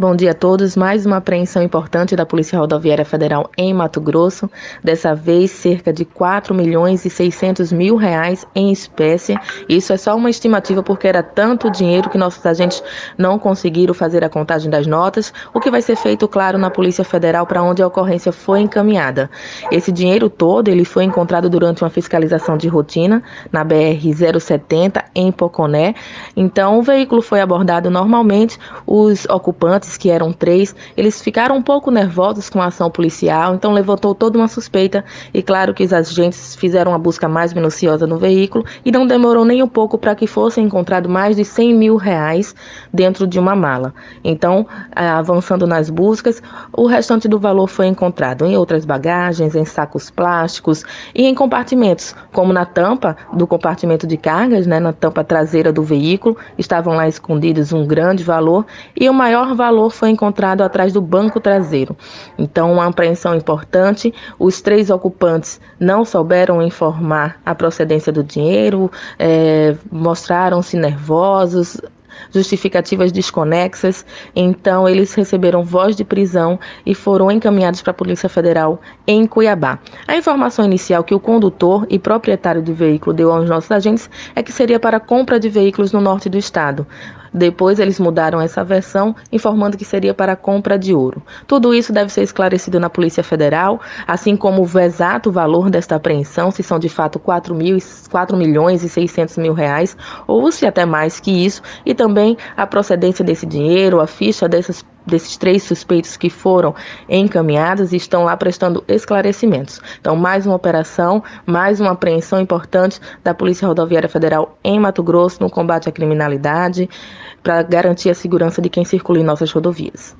Bom dia a todos. Mais uma apreensão importante da Polícia Rodoviária Federal em Mato Grosso. Dessa vez, cerca de 4 milhões e 600 mil reais em espécie. Isso é só uma estimativa porque era tanto dinheiro que nossos agentes não conseguiram fazer a contagem das notas, o que vai ser feito, claro, na Polícia Federal para onde a ocorrência foi encaminhada. Esse dinheiro todo ele foi encontrado durante uma fiscalização de rotina na BR 070 em Poconé. Então, o veículo foi abordado normalmente. Os ocupantes que eram três, eles ficaram um pouco nervosos com a ação policial, então levantou toda uma suspeita e claro que os agentes fizeram uma busca mais minuciosa no veículo e não demorou nem um pouco para que fosse encontrado mais de 100 mil reais dentro de uma mala. Então, avançando nas buscas, o restante do valor foi encontrado em outras bagagens, em sacos plásticos e em compartimentos, como na tampa do compartimento de cargas, né, na tampa traseira do veículo, estavam lá escondidos um grande valor e o maior valor valor foi encontrado atrás do banco traseiro. Então, uma apreensão importante. Os três ocupantes não souberam informar a procedência do dinheiro, é, mostraram-se nervosos, justificativas desconexas. Então, eles receberam voz de prisão e foram encaminhados para a Polícia Federal em Cuiabá. A informação inicial que o condutor e proprietário do veículo deu aos nossos agentes é que seria para compra de veículos no norte do estado. Depois eles mudaram essa versão, informando que seria para compra de ouro. Tudo isso deve ser esclarecido na Polícia Federal, assim como o exato valor desta apreensão, se são de fato 4, mil, 4 milhões e 600 mil reais, ou se até mais que isso, e também a procedência desse dinheiro, a ficha dessas desses três suspeitos que foram encaminhados e estão lá prestando esclarecimentos. Então, mais uma operação, mais uma apreensão importante da Polícia Rodoviária Federal em Mato Grosso no combate à criminalidade para garantir a segurança de quem circula em nossas rodovias.